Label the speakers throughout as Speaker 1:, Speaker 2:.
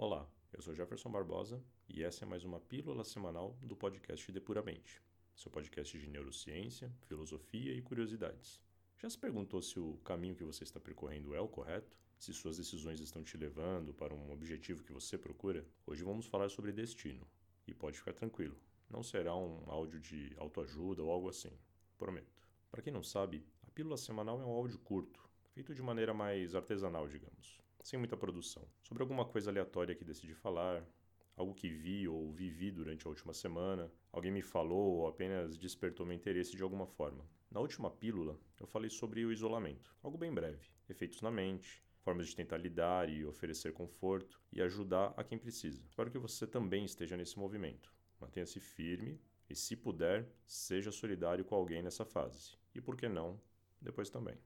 Speaker 1: Olá, eu sou Jefferson Barbosa e essa é mais uma pílula semanal do podcast Depuramente, seu podcast de neurociência, filosofia e curiosidades. Já se perguntou se o caminho que você está percorrendo é o correto? Se suas decisões estão te levando para um objetivo que você procura? Hoje vamos falar sobre destino. E pode ficar tranquilo, não será um áudio de autoajuda ou algo assim, prometo. Para quem não sabe, a pílula semanal é um áudio curto, feito de maneira mais artesanal, digamos sem muita produção, sobre alguma coisa aleatória que decidi falar, algo que vi ou vivi durante a última semana, alguém me falou ou apenas despertou meu interesse de alguma forma. Na última pílula, eu falei sobre o isolamento, algo bem breve, efeitos na mente, formas de tentar lidar e oferecer conforto e ajudar a quem precisa. Espero que você também esteja nesse movimento. Mantenha-se firme e, se puder, seja solidário com alguém nessa fase. E por que não, depois também.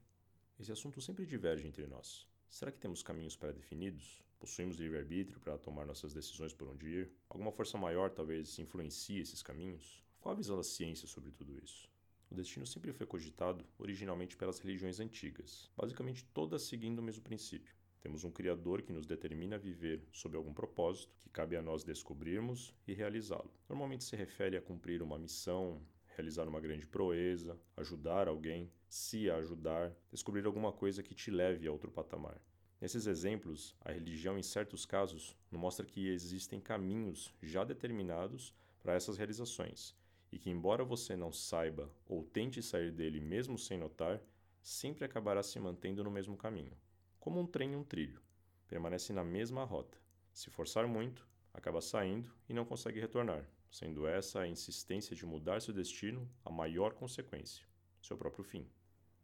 Speaker 1: Esse assunto sempre diverge entre nós. Será que temos caminhos pré-definidos? Possuímos livre-arbítrio para tomar nossas decisões por onde ir? Alguma força maior talvez influencie esses caminhos? Qual a visão da ciência sobre tudo isso? O destino sempre foi cogitado originalmente pelas religiões antigas, basicamente todas seguindo o mesmo princípio. Temos um Criador que nos determina a viver sob algum propósito, que cabe a nós descobrirmos e realizá-lo. Normalmente se refere a cumprir uma missão, realizar uma grande proeza, ajudar alguém, se ajudar, descobrir alguma coisa que te leve a outro patamar. Nesses exemplos, a religião, em certos casos, nos mostra que existem caminhos já determinados para essas realizações e que, embora você não saiba ou tente sair dele mesmo sem notar, sempre acabará se mantendo no mesmo caminho. Como um trem em um trilho, permanece na mesma rota. Se forçar muito, acaba saindo e não consegue retornar, sendo essa a insistência de mudar seu destino a maior consequência, seu próprio fim.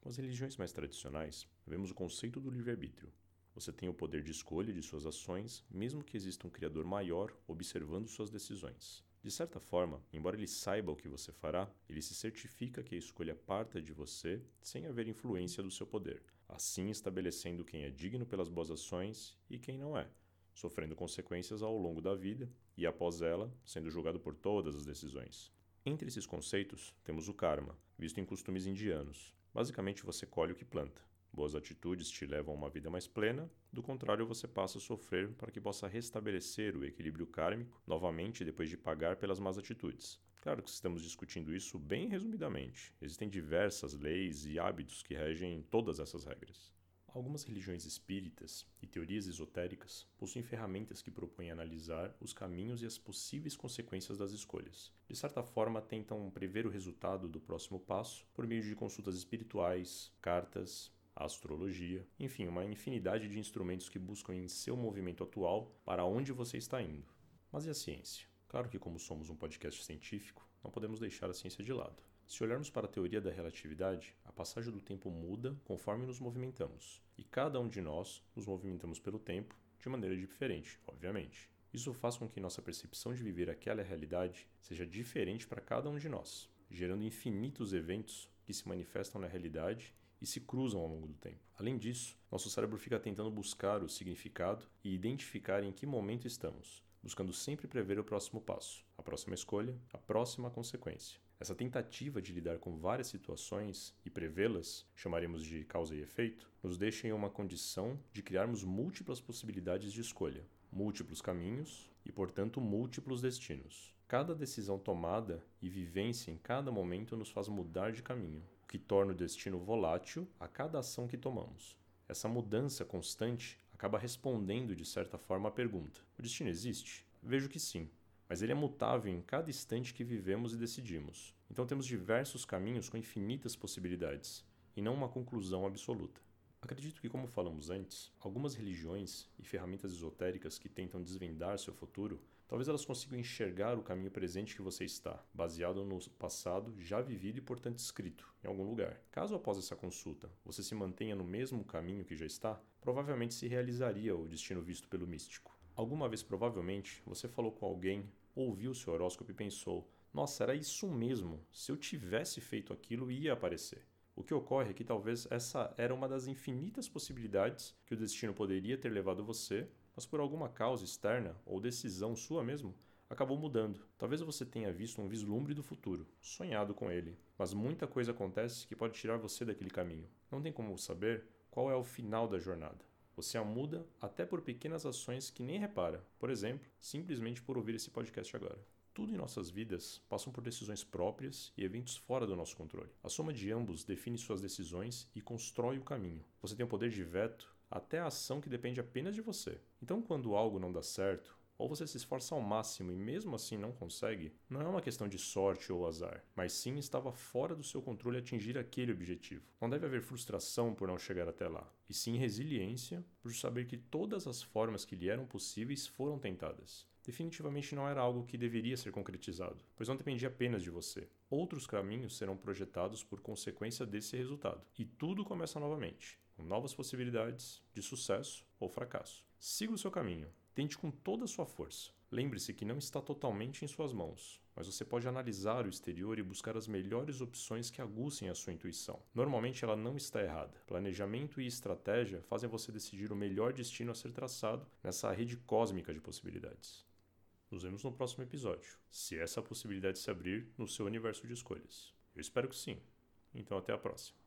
Speaker 1: Com as religiões mais tradicionais, vemos o conceito do livre-arbítrio. Você tem o poder de escolha de suas ações, mesmo que exista um Criador maior observando suas decisões. De certa forma, embora ele saiba o que você fará, ele se certifica que a escolha parta de você sem haver influência do seu poder, assim estabelecendo quem é digno pelas boas ações e quem não é, sofrendo consequências ao longo da vida e, após ela, sendo julgado por todas as decisões. Entre esses conceitos, temos o karma, visto em costumes indianos. Basicamente, você colhe o que planta. Boas atitudes te levam a uma vida mais plena, do contrário, você passa a sofrer para que possa restabelecer o equilíbrio kármico novamente depois de pagar pelas más atitudes. Claro que estamos discutindo isso bem resumidamente. Existem diversas leis e hábitos que regem todas essas regras. Algumas religiões espíritas e teorias esotéricas possuem ferramentas que propõem analisar os caminhos e as possíveis consequências das escolhas. De certa forma, tentam prever o resultado do próximo passo por meio de consultas espirituais, cartas, astrologia, enfim, uma infinidade de instrumentos que buscam em seu movimento atual para onde você está indo. Mas e a ciência? Claro que, como somos um podcast científico, não podemos deixar a ciência de lado. Se olharmos para a teoria da relatividade, a passagem do tempo muda conforme nos movimentamos, e cada um de nós nos movimentamos pelo tempo de maneira diferente, obviamente. Isso faz com que nossa percepção de viver aquela realidade seja diferente para cada um de nós, gerando infinitos eventos que se manifestam na realidade e se cruzam ao longo do tempo. Além disso, nosso cérebro fica tentando buscar o significado e identificar em que momento estamos, buscando sempre prever o próximo passo, a próxima escolha, a próxima consequência. Essa tentativa de lidar com várias situações e prevê-las, chamaremos de causa e efeito, nos deixa em uma condição de criarmos múltiplas possibilidades de escolha, múltiplos caminhos e, portanto, múltiplos destinos. Cada decisão tomada e vivência em cada momento nos faz mudar de caminho, o que torna o destino volátil a cada ação que tomamos. Essa mudança constante acaba respondendo de certa forma à pergunta: o destino existe? Vejo que sim mas ele é mutável em cada instante que vivemos e decidimos. Então temos diversos caminhos com infinitas possibilidades, e não uma conclusão absoluta. Acredito que, como falamos antes, algumas religiões e ferramentas esotéricas que tentam desvendar seu futuro, talvez elas consigam enxergar o caminho presente que você está, baseado no passado já vivido e, portanto, escrito em algum lugar. Caso após essa consulta você se mantenha no mesmo caminho que já está, provavelmente se realizaria o destino visto pelo místico. Alguma vez, provavelmente, você falou com alguém, ouviu seu horóscopo e pensou: nossa, era isso mesmo, se eu tivesse feito aquilo, ia aparecer. O que ocorre é que talvez essa era uma das infinitas possibilidades que o destino poderia ter levado você, mas por alguma causa externa ou decisão sua mesmo, acabou mudando. Talvez você tenha visto um vislumbre do futuro, sonhado com ele, mas muita coisa acontece que pode tirar você daquele caminho. Não tem como saber qual é o final da jornada. Você a muda até por pequenas ações que nem repara, por exemplo, simplesmente por ouvir esse podcast agora. Tudo em nossas vidas passam por decisões próprias e eventos fora do nosso controle. A soma de ambos define suas decisões e constrói o caminho. Você tem o poder de veto até a ação que depende apenas de você. Então, quando algo não dá certo, ou você se esforça ao máximo e mesmo assim não consegue, não é uma questão de sorte ou azar, mas sim estava fora do seu controle atingir aquele objetivo. Não deve haver frustração por não chegar até lá, e sim resiliência por saber que todas as formas que lhe eram possíveis foram tentadas. Definitivamente não era algo que deveria ser concretizado, pois não dependia apenas de você. Outros caminhos serão projetados por consequência desse resultado, e tudo começa novamente, com novas possibilidades de sucesso ou fracasso. Siga o seu caminho, Tente com toda a sua força. Lembre-se que não está totalmente em suas mãos, mas você pode analisar o exterior e buscar as melhores opções que aguçem a sua intuição. Normalmente ela não está errada. Planejamento e estratégia fazem você decidir o melhor destino a ser traçado nessa rede cósmica de possibilidades. Nos vemos no próximo episódio, se essa possibilidade se abrir no seu universo de escolhas. Eu espero que sim. Então até a próxima.